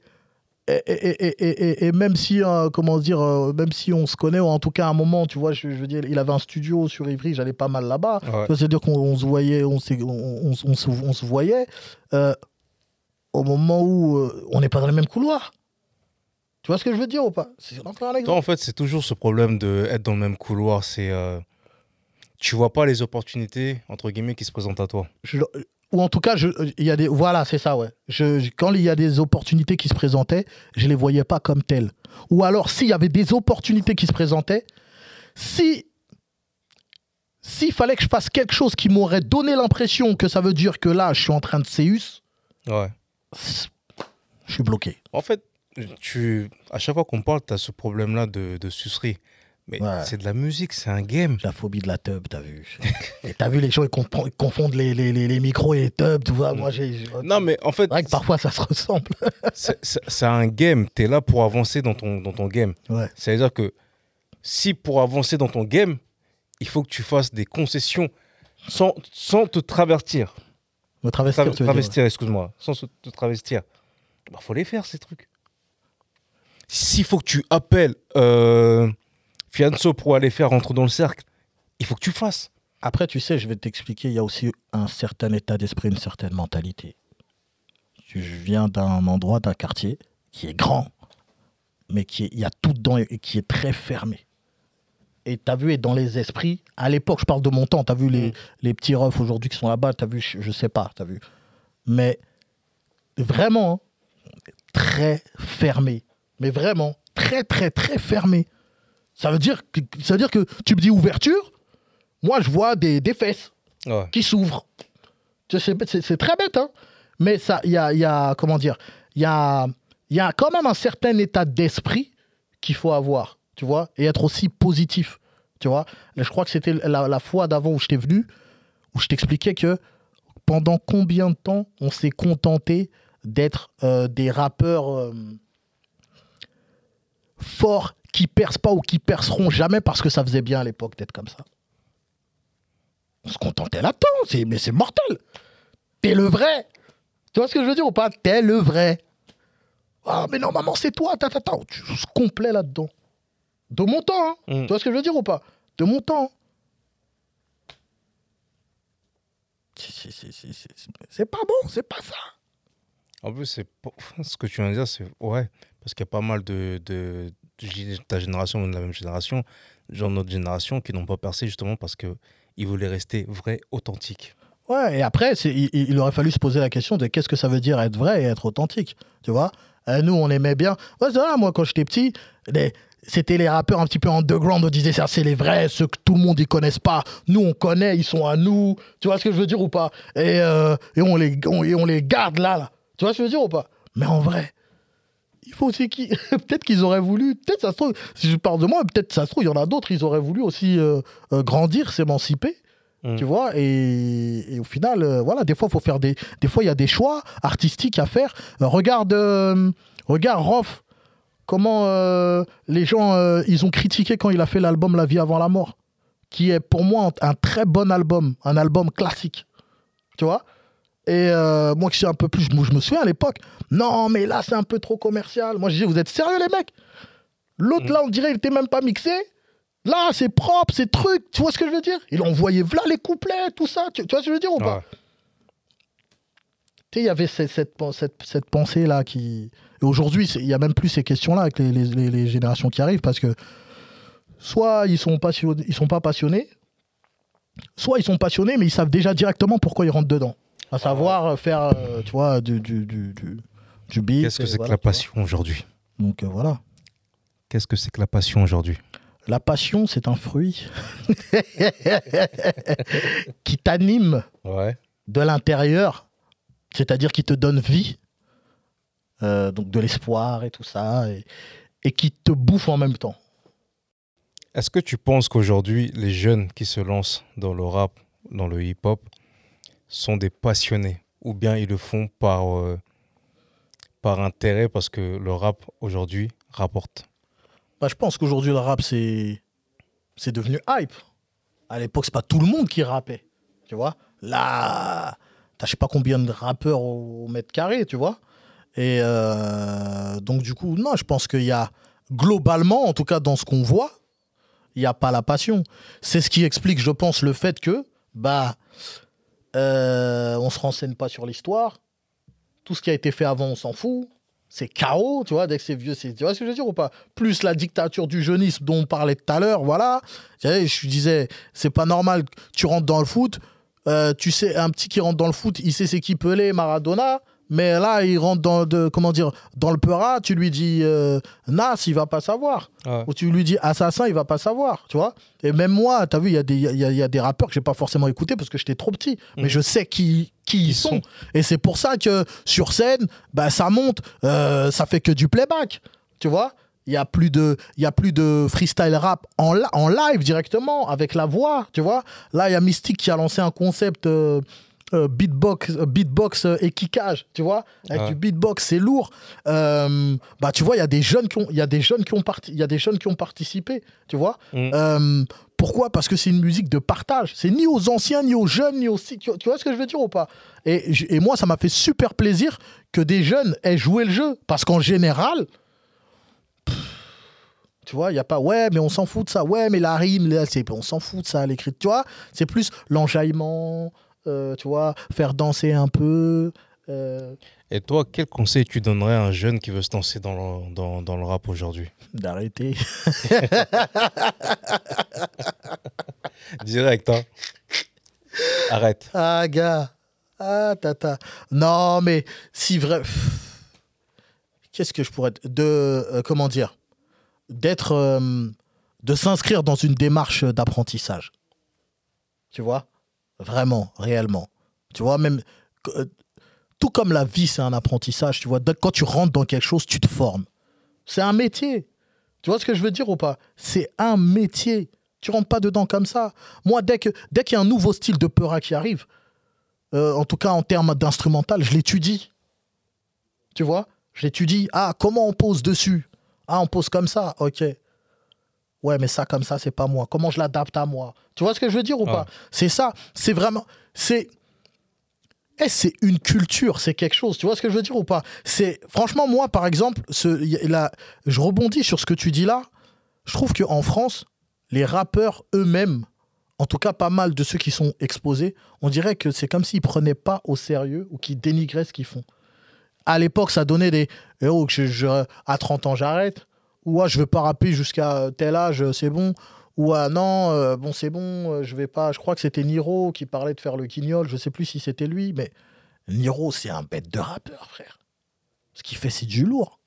et, et, et, même si, euh, comment dire, euh, même si on se connaît, ou en tout cas à un moment, tu vois, je, je veux dire, il avait un studio sur Ivry, j'allais pas mal là-bas. Ouais. C'est-à-dire qu'on on se voyait, on, s'est- on, on, on se, voyait euh, au moment où euh, on n'est pas dans les mêmes couloirs. Tu vois ce que je veux dire ou pas? Toi, en fait, c'est toujours ce problème de être dans le même couloir. C'est. tu vois pas les opportunités, entre guillemets, qui se présentent à toi. Je- ou en tout cas, je- il y a des, voilà, c'est ça, ouais. Je, je- quand il y a des opportunités qui se présentaient, je les voyais pas comme telles. Ou alors, s'il y avait des opportunités qui se présentaient, si s'il fallait que je fasse quelque chose qui m'aurait donné l'impression que ça veut dire que là, je suis en train de séus, Ouais. je suis bloqué. En fait, tu, à chaque fois qu'on parle, tu as ce problème-là de, de sucerie. Mais Ouais. c'est de la musique, c'est un game. La phobie de la tub, t'as vu. Et t'as vu les gens, ils, confondent les, les, les, les micros et les tubs, tu vois. Moi, j'ai. Non, mais en fait, C'est vrai que parfois, ça se ressemble. <laughs> c'est- un game. Tu es là pour avancer dans ton, dans ton game. Ouais. C'est-à-dire que si pour avancer dans ton game, il faut que tu fasses des concessions sans, sans te travertir. Me travestir, Tra- travestir, excuse-moi. Sans te travestir. Il faut les faire, ces trucs. S'il faut que tu appelles euh, Fianso pour aller faire rentrer dans le cercle, il faut que tu fasses. Après, tu sais, je vais t'expliquer, il y a aussi un certain état d'esprit, une certaine mentalité. Je viens d'un endroit, d'un quartier qui est grand, mais qui est- il y a tout dedans et qui est très fermé. Et tu as vu, et dans les esprits, à l'époque, je parle de mon temps, tu as vu les, Mm. les petits refs aujourd'hui qui sont là-bas, tu as vu, je, je sais pas, tu as vu. Mais vraiment, très fermé. Mais vraiment, très, très, très fermé. Ça veut dire que, ça veut dire que tu me dis ouverture, moi, je vois des, des fesses Ouais. qui s'ouvrent. C'est très bête, hein mais ça, il y a, y a- comment dire, il y a, y a quand même un certain état d'esprit qu'il faut avoir, tu vois, et être aussi positif, tu vois. Là, je crois que c'était la, la fois d'avant où je t'ai venu, où je t'expliquais que pendant combien de temps on s'est contenté d'être euh, des rappeurs euh, forts qui percent pas ou qui perceront jamais parce que ça faisait bien à l'époque d'être comme ça. On se contentait là-dedans, c'est- mais c'est mortel. T'es le vrai. Tu vois ce que je veux dire ou pas? T'es le vrai. Ah, mais non, maman, c'est toi. Ta, ta, ta. Tu se complet là-dedans. De mon temps, hein. Mm. Tu vois ce que je veux dire ou pas? De mon temps. C'est- c'est- c'est- c'est- pas bon, c'est pas ça. En plus, c'est <laughs> ce que tu viens de dire, c'est ouais, parce qu'il y a pas mal de ta génération ou de la même génération, genre notre génération, qui n'ont pas percé justement parce que ils voulaient rester vrais, authentiques. Ouais, et après, il, il aurait fallu se poser la question de qu'est-ce que ça veut dire être vrai et être authentique. Tu vois? Euh, Nous, on aimait bien. Moi, quand j'étais petit, c'était les rappeurs un petit peu underground. On disait ça, c'est les vrais, ceux que tout le monde ne connaisse pas. Nous, on connaît, ils sont à nous. Tu vois ce que je veux dire ou pas? Et, euh, et, on les, et on les garde là, là. Tu vois ce que je veux dire ou pas? Mais en vrai, il faut aussi qu'ils. <laughs> peut-être qu'ils auraient voulu. Peut-être ça se trouve, si je parle de moi, peut-être ça se trouve, il y en a d'autres, ils auraient voulu aussi euh, euh, grandir, s'émanciper. Mm. Tu vois, et, et au final, euh, voilà, des fois, il faut faire des. Des fois, il y a des choix artistiques à faire. Regarde, regarde Rof, comment les gens, ils ont critiqué quand il a fait l'album La vie avant la mort, qui est pour moi un, un très bon album, un album classique. Tu vois et euh, moi qui suis un peu plus, je me souviens à l'époque, non mais là c'est un peu trop commercial. Moi je dis, vous êtes sérieux les mecs? L'autre Mm. là on dirait il était même pas mixé. Là c'est propre, c'est truc, tu vois ce que je veux dire? Il envoyait là les couplets, tout ça, tu, tu vois ce que je veux dire ou pas? Ouais. Tu sais, il y avait cette, cette, pen- cette, cette pensée-là qui. Et aujourd'hui, il n'y a même plus ces questions-là avec les, les- les- les générations qui arrivent parce que soit ils sont, ils sont pas passionnés, soit ils sont passionnés, mais ils savent déjà directement pourquoi ils rentrent dedans. À savoir euh, faire, euh, tu vois, du, du, du, du, du beat. Qu'est-ce que c'est voilà, que la passion aujourd'hui Donc euh, voilà. Qu'est-ce que c'est que la passion aujourd'hui La passion, c'est un fruit <laughs> qui t'anime Ouais. de l'intérieur, c'est-à-dire qui te donne vie, euh, donc de l'espoir et tout ça, et, et qui te bouffe en même temps. Est-ce que tu penses qu'aujourd'hui, les jeunes qui se lancent dans le rap, dans le hip-hop, sont des passionnés ou bien ils le font par, euh, par intérêt parce que le rap aujourd'hui rapporte Bah, je pense qu'aujourd'hui, le rap, c'est c'est devenu hype. À l'époque, c'est pas tout le monde qui rappait. Tu vois Là, t'as je sais pas combien de rappeurs au mètre carré, tu vois Et euh, donc, du coup, non, je pense qu'il y a globalement, en tout cas dans ce qu'on voit, il n'y a pas la passion. C'est ce qui explique, je pense, le fait que, bah, euh, on se renseigne pas sur l'histoire. Tout ce qui a été fait avant, on s'en fout. C'est chaos, tu vois, dès que c'est vieux, c'est, tu vois ce que je veux dire ou pas? Plus la dictature du jeunisme dont on parlait tout à l'heure, voilà. Je disais, c'est pas normal, tu rentres dans le foot, euh, tu sais, un petit qui rentre dans le foot, il sait c'est qui Pelé, Maradona, mais là, il rentre dans, de, comment dire, dans le Peura, tu lui dis euh, Nas, il va pas savoir. Ouais. Ou tu lui dis Assassin, il va pas savoir, tu vois. Et même moi, tu as vu, il y, a des- il y a, y a des rappeurs que j'ai pas forcément écoutés parce que j'étais trop petit, mais Mhm. je sais qui, qui ils sont. sont. Et c'est pour ça que sur scène, bah, ça monte, euh, ça fait que du playback, tu vois. Il y a plus de, il y a plus de freestyle rap en, en live directement avec la voix, tu vois. Là, il y a Mystique qui a lancé un concept euh, euh, beatbox, euh, beatbox euh, et kickage, tu vois. Avec Ouais. du beatbox, c'est lourd. Euh, bah, tu vois, il y a des jeunes qui ont, il y a des jeunes qui ont parti, il y a des jeunes qui ont participé, tu vois. Mm. Euh, pourquoi? Parce que c'est une musique de partage. C'est ni aux anciens, ni aux jeunes, ni aux. Tu, vois ce que je veux dire ou pas? Et, et moi, ça m'a fait super plaisir que des jeunes aient joué le jeu. Parce qu'en général, pff, tu vois, il n'y a pas, ouais, mais on s'en fout de ça. Ouais, mais la rime, on s'en fout de ça, l'écrit. Tu vois, c'est plus l'enjaillement, euh, tu vois, faire danser un peu. euh, Et toi, quel conseil tu donnerais à un jeune qui veut se lancer dans le, dans, dans le rap aujourd'hui? D'arrêter. <laughs> Direct, hein Arrête. Ah, gars. Ah, tata. Non, mais si vrai. Qu'est-ce que je pourrais. De. euh, comment dire? D'être. euh, de s'inscrire dans une démarche d'apprentissage. Tu vois? Vraiment, réellement. Tu vois, même. euh, Tout comme la vie, c'est un apprentissage, tu vois. Quand tu rentres dans quelque chose, tu te formes. C'est un métier. Tu vois ce que je veux dire ou pas? C'est un métier. Tu rentres pas dedans comme ça. Moi, dès qu'il y a un nouveau style de peura qui arrive, euh, en tout cas en termes d'instrumental, je l'étudie. Tu vois? Je l'étudie. Ah, comment on pose dessus? Ah, on pose comme ça. Ok. Ouais, mais ça comme ça, c'est pas moi. Comment je l'adapte à moi? Tu vois ce que je veux dire ou pas? C'est ça. C'est vraiment. C'est. Eh, c'est une culture, c'est quelque chose. Tu vois ce que je veux dire ou pas? C'est franchement moi, par exemple, ce, y a- là, je rebondis sur ce que tu dis là. Je trouve que en France, les rappeurs eux-mêmes, en tout cas pas mal de ceux qui sont exposés, on dirait que c'est comme s'ils prenaient pas au sérieux ou qu'ils dénigraient ce qu'ils font. À l'époque, ça donnait des eh oh, je- à 30 ans j'arrête ou ah, je veux pas rapper jusqu'à tel âge, c'est bon. Ou ah non, euh, bon c'est bon, euh, je vais pas. Je crois que c'était Niro qui parlait de faire le guignol. Je sais plus si c'était lui, mais Niro c'est un bête de rappeur, frère. Ce qu'il fait, c'est du lourd.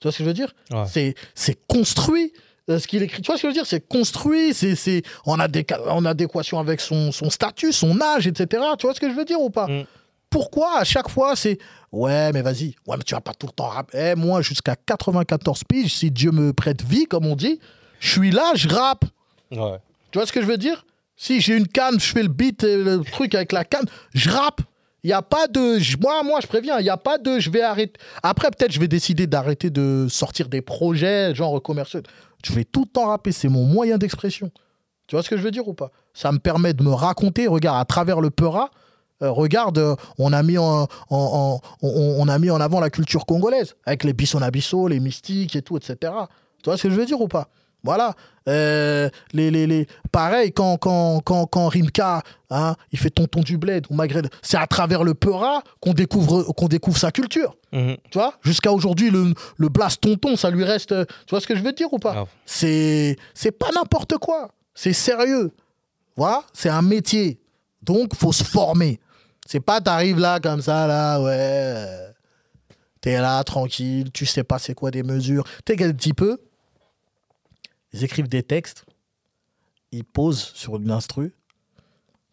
Tu vois ce que je veux dire? Ouais. C'est c'est construit. euh, ce qu'il écrit, tu vois ce que je veux dire? C'est construit, c'est c'est en, en adéquation avec son, son statut, son âge, etc. Tu vois ce que je veux dire ou pas? Mm. Pourquoi à chaque fois c'est ouais mais vas-y, ouais mais tu vas pas tout le temps rapper. Eh, moi jusqu'à 94 piges, si Dieu me prête vie comme on dit, je suis là, je rappe. Ouais. Tu vois ce que je veux dire? Si j'ai une canne, je fais le beat, et le truc avec la canne, je rappe. Il n'y a pas de. Moi, moi, je préviens, il n'y a pas de. Je vais arrêter. Après, peut-être, je vais décider d'arrêter de sortir des projets, genre commerciaux. Je vais tout le temps rapper. C'est mon moyen d'expression. Tu vois ce que je veux dire ou pas? Ça me permet de me raconter. Regarde, à travers le Peura, euh, regarde, euh, on a, mis en, en- en- on, on a mis en avant la culture congolaise, avec les Bissonabissot, les mystiques et tout, etc. Tu vois ce que je veux dire ou pas? Voilà. Euh, les, les, les... Pareil, quand, quand, quand, quand Rimka, hein, il fait Tonton du Bled ou Maghreb, c'est à travers le Peura qu'on découvre, qu'on découvre sa culture. Mhm. Tu vois? Jusqu'à aujourd'hui, le, le blast tonton, ça lui reste. Tu vois ce que je veux dire ou pas? C'est c'est pas n'importe quoi. C'est sérieux. Voilà C'est un métier. Donc, faut se former. C'est pas t'arrives là comme ça, là, ouais. T'es là, tranquille, tu sais pas c'est quoi des mesures. Tu sais quel petit peu Ils écrivent des textes, ils posent sur une instru,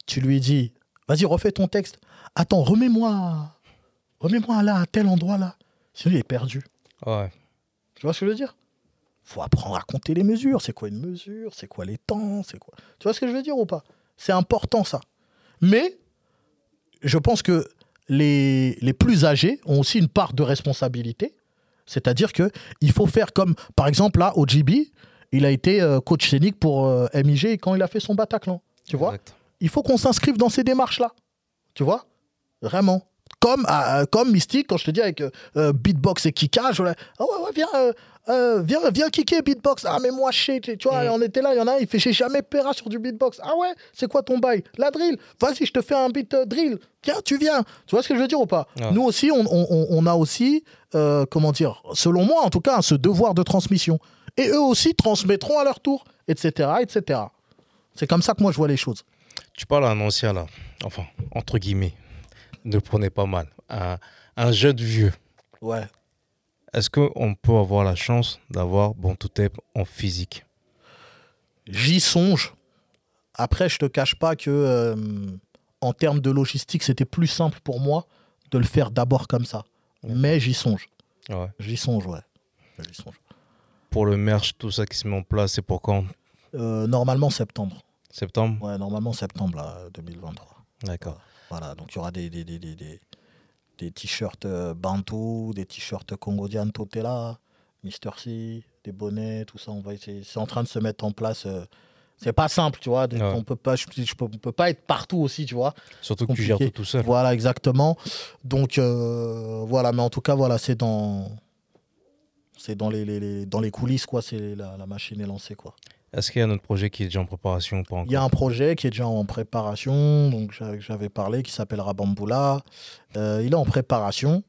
tu lui dis Vas-y, refais ton texte. Attends, remets-moi. Remets-moi là, à tel endroit là. Sinon, il est perdu. Ouais. Tu vois ce que je veux dire? Faut apprendre à compter les mesures. C'est quoi une mesure? C'est quoi les temps? C'est quoi? Tu vois ce que je veux dire ou pas? C'est important ça. Mais je pense que les, les plus âgés ont aussi une part de responsabilité. C'est-à-dire que il faut faire comme, par exemple, là, OGB, il a été euh, coach scénique pour euh, MIG quand il a fait son Bataclan. Tu vois. Il faut qu'on s'inscrive dans ces démarches-là. Tu vois Vraiment. Comme, euh, comme Mystique, quand je te dis avec euh, euh, beatbox et kickage, ah ouais, ouais, viens, euh, viens, viens kicker beatbox. Ah, mais moi, sais, tu vois, Mm. on était là, il y en a un, il fait, j'ai jamais paiera sur du beatbox. Ah ouais, c'est quoi ton bail? La drill. Vas-y, je te fais un beat euh, drill. Viens, tu viens. Tu vois ce que je veux dire ou pas? Nous aussi, on, on- on- on a aussi, euh, comment dire, selon moi en tout cas, ce devoir de transmission. Et eux aussi transmettront à leur tour, etc., etc. C'est comme ça que moi je vois les choses. Tu parles à un ancien là, enfin, entre guillemets, ne le prenez pas mal. Un, un jeune vieux. Ouais. Est-ce qu'on peut avoir la chance d'avoir Bon to Tape en physique? J'y songe. Après, je te cache pas que euh, en termes de logistique, c'était plus simple pour moi de le faire d'abord comme ça. Mais j'y songe. Ouais. J'y songe, ouais. J'y songe. Pour le merch, tout ça qui se met en place, c'est pour quand? Euh, normalement septembre. Septembre? Ouais, normalement septembre là, 2023. D'accord. Voilà, donc il y aura des, des, des, des, des, t-shirts euh, Bantu, des t-shirts Congodian Totela, Mister C, des bonnets, tout ça. On va essayer. C'est en train de se mettre en place. euh, c'est pas simple, tu vois. donc Ouais. On peut pas, je, je peux, on peut pas être partout aussi, tu vois. Surtout que tu gères tout tout seul. Voilà, exactement. Donc euh, voilà, mais en tout cas, voilà, c'est dans, c'est dans les, les- les- dans les coulisses, quoi. C'est la, la machine est lancée, quoi. Est-ce qu'il y a un autre projet qui est déjà en préparation ou pas Il y a un projet qui est déjà en préparation, donc j'a- j'avais parlé, qui s'appellera Bamboula. Euh, il est en préparation.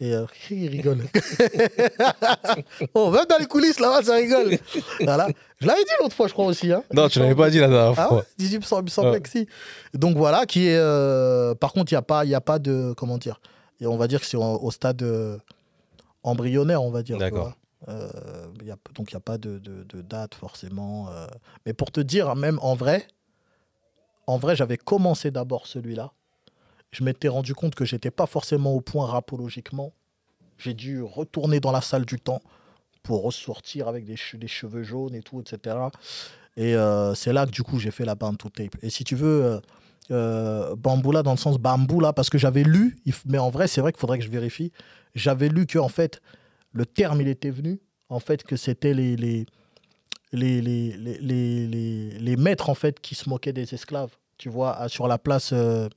Et euh, <laughs> il rigole. <laughs> oh, même dans les coulisses, là-bas, ça rigole. Voilà. Je l'avais dit l'autre fois, je crois aussi. Hein. Non, tu l'avais pas dit la dernière Ah fois. ouais 18 il me semble- il me semblait Ouais. que si. Donc voilà, qui est. euh, par contre, il n'y a, pas- il y a pas de. Comment dire Et On va dire que c'est au, au stade euh, embryonnaire, on va dire. D'accord. Euh, donc il n'y a pas de, date forcément. euh. Mais pour te dire, même en vrai, en vrai, j'avais commencé d'abord celui-là. Je m'étais rendu compte que j'étais pas forcément au point rapologiquement. J'ai dû retourner dans la salle du temps pour ressortir avec des, che- des cheveux jaunes et tout, etc. Et euh, c'est là que du coup j'ai fait la Bantu tape. Et si tu veux, Bamboula dans le sens Bamboula, parce que j'avais lu, mais en vrai c'est vrai qu'il faudrait que je vérifie, j'avais lu que en fait le terme il était venu, en fait que c'était les, les, les, les, les, maîtres en fait qui se moquaient des esclaves, tu vois, sur la place euh,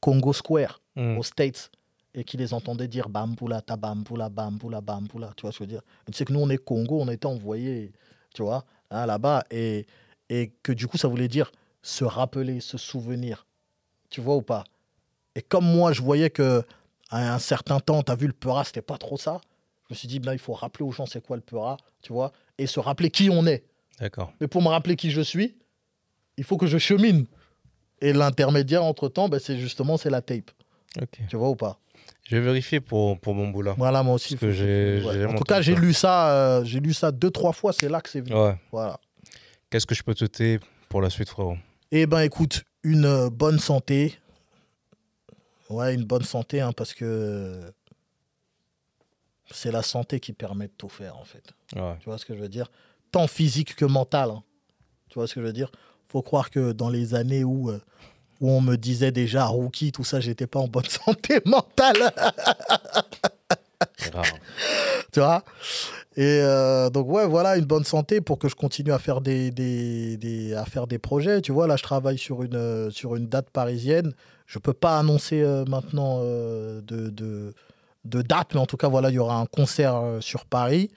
Congo Square Hmm. aux States et qui les entendait dire Bamboula, ta Bamboula, Bamboula, Bamboula. Tu vois ce que je veux dire Et Tu sais que nous, on est Congo, on était envoyés, tu vois, hein, là-bas. Et, et que du coup, ça voulait dire se rappeler, se souvenir. Tu vois ou pas Et comme moi, je voyais que à un certain temps, tu as vu, le Peura, c'était pas trop ça. Je me suis dit, ben, il faut rappeler aux gens c'est quoi le Peura, tu vois, et se rappeler qui on est. D'accord. Mais pour me rappeler qui je suis, il faut que je chemine. Et l'intermédiaire entre-temps, ben, c'est justement c'est la tape. Ok. Tu vois ou pas? Je vais vérifier pour, pour mon boulot. Voilà, moi aussi. Parce que j'ai- Ouais. j'ai jamais En tout cas, j'ai lu ça, euh, j'ai lu ça deux, trois fois. C'est là que c'est venu. Ouais. Voilà. Qu'est-ce que je peux te pour la suite, frérot? Eh ben, écoute, une euh, bonne santé. Ouais, une bonne santé, hein, parce que c'est la santé qui permet de tout faire, en fait. Ouais. Tu vois ce que je veux dire? Tant physique que mental. hein. Tu vois ce que je veux dire? Faut croire que dans les années où, euh, où on me disait déjà rookie, tout ça, j'étais pas en bonne <laughs> santé mentale. <laughs> Tu vois? Et euh, donc ouais voilà une bonne santé pour que je continue à faire des, des, des- à faire des projets tu vois là je travaille sur une euh, sur une date parisienne je peux pas annoncer euh, maintenant de, de de date mais en tout cas voilà il y aura un concert euh, sur Paris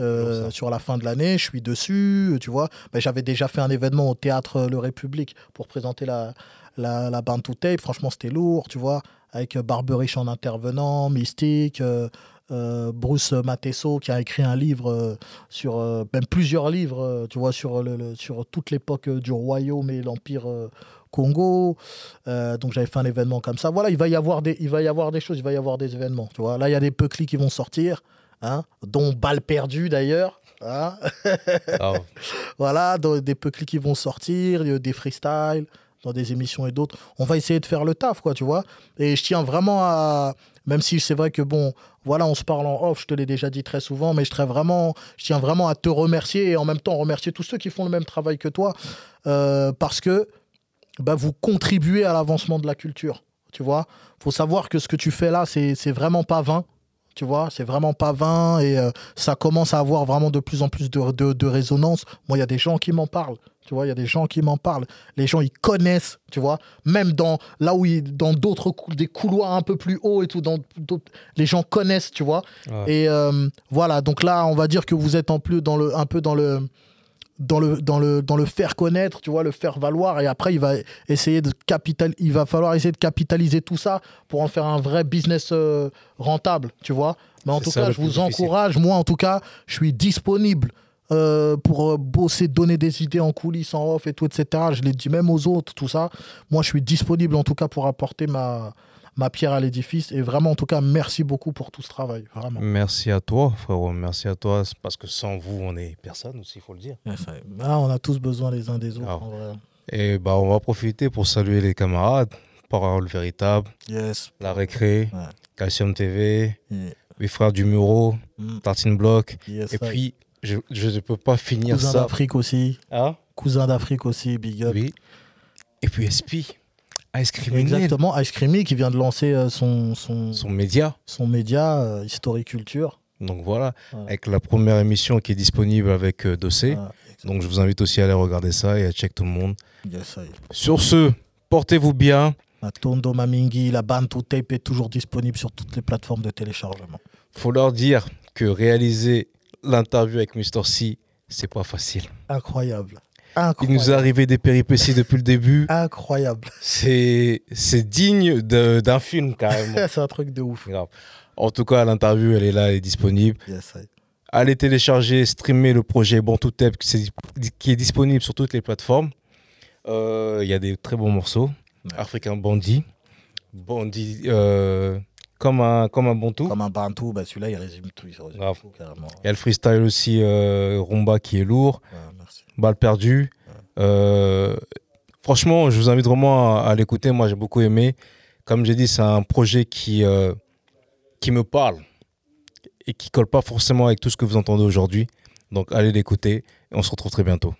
euh, sur la fin de l'année. Je suis dessus tu vois. Ben, j'avais déjà fait un événement au théâtre Le République pour présenter la la, la Bantu Tape. Franchement c'était lourd tu vois avec euh, Barberiche en intervenant Mystique euh, euh, Bruce Matesso qui a écrit un livre euh, sur euh, même plusieurs livres euh, tu vois sur le, le- sur toute l'époque euh, du royaume et l'empire euh, Congo Euh, donc j'avais fait un événement comme ça voilà il va y avoir des il va y avoir des choses il va y avoir des événements tu vois là il y a des peuclis qui vont sortir hein, dont balle perdue d'ailleurs hein. Ah, <laughs> voilà dont- des peuclis qui vont sortir a des freestyles dans des émissions et d'autres. On va essayer de faire le taf, quoi, tu vois. Et je tiens vraiment à. Même si c'est vrai que, bon, voilà, on se parle en off, je te l'ai déjà dit très souvent, mais je, tiens vraiment, je tiens vraiment à te remercier et en même temps remercier tous ceux qui font le même travail que toi. euh, parce que bah, vous contribuez à l'avancement de la culture. Tu vois, faut savoir que ce que tu fais là, c'est vraiment pas vain. Tu vois, c'est vraiment pas vain et euh, ça commence à avoir vraiment de plus en plus de, de, de résonance. Moi, il y a des gens qui m'en parlent. Tu vois, il y a des gens qui m'en parlent. Les gens, ils connaissent, tu vois. Même dans là où ils, dans d'autres cou- des couloirs un peu plus hauts et tout, dans les gens connaissent, tu vois. Ouais. Et euh, voilà, donc là, on va dire que vous êtes en plus dans le, un peu dans le, dans le, dans le, dans le faire connaître, tu vois, le faire valoir. Et après, il va essayer de capital, il va falloir essayer de capitaliser tout ça pour en faire un vrai business euh, rentable, tu vois. Mais en tout ça cas, je vous difficile. encourage. Moi, en tout cas, je suis disponible. euh, pour euh, bosser, donner des idées en coulisses, en off et tout, etc. Je l'ai dit même aux autres, tout ça. Moi, je suis disponible en tout cas pour apporter ma, ma pierre à l'édifice. Et vraiment, en tout cas, merci beaucoup pour tout ce travail. Vraiment. Merci à toi, frérot. Merci à toi. Parce que sans vous, on est personne aussi, il faut le dire. Ah, on a tous besoin les uns des autres. Ah. en vrai. Et bah, on va profiter pour saluer les camarades. Parole véritable, Yes. La Récré, Ouais. Calcium TV, Yeah. les frères du Muro, Mm. Tartine Block. Yes, Et puis, je je ne peux pas finir cousin ça. d'Afrique aussi. Hein? Cousin d'Afrique aussi, big up. Oui. Et puis SP, Ice Criminel, Exactement. Ice Creamy qui vient de lancer euh, son, son, son média. son média euh, History Culture. Donc voilà, Ouais. avec la première émission qui est disponible avec euh, Dossé. Ah, Donc je vous invite aussi à aller regarder ça et à check tout le monde. yes. Sur ce, portez-vous bien. La Tondo Mamingi, la Bantu Tape est toujours disponible sur toutes les plateformes de téléchargement. Faut leur dire que réaliser l'interview avec Mr. C, c'est pas facile. Incroyable. Il nous est arrivé des péripéties depuis le début. Incroyable. C'est digne d'un film carrément. <laughs> C'est un truc de ouf. En tout cas, l'interview, elle est là, elle est disponible. Yes. Allez télécharger, streamer le projet Tape qui est- qui est disponible sur toutes les plateformes. Euh, Il y a des très bons morceaux. Ouais. Africain Bandit. Bandit euh, comme, un, comme un Bantu. Comme un Bantu, bah, celui-là, il résume tout. Il résume Grave. tout, carrément. Il y a le freestyle aussi, euh, Rumba qui est lourd. Ouais. Balle perdue. Euh, franchement, je vous invite vraiment à, l'écouter. Moi, j'ai beaucoup aimé. Comme j'ai dit, c'est un projet qui, euh, qui me parle et qui colle pas forcément avec tout ce que vous entendez aujourd'hui. Donc, allez l'écouter et on se retrouve très bientôt.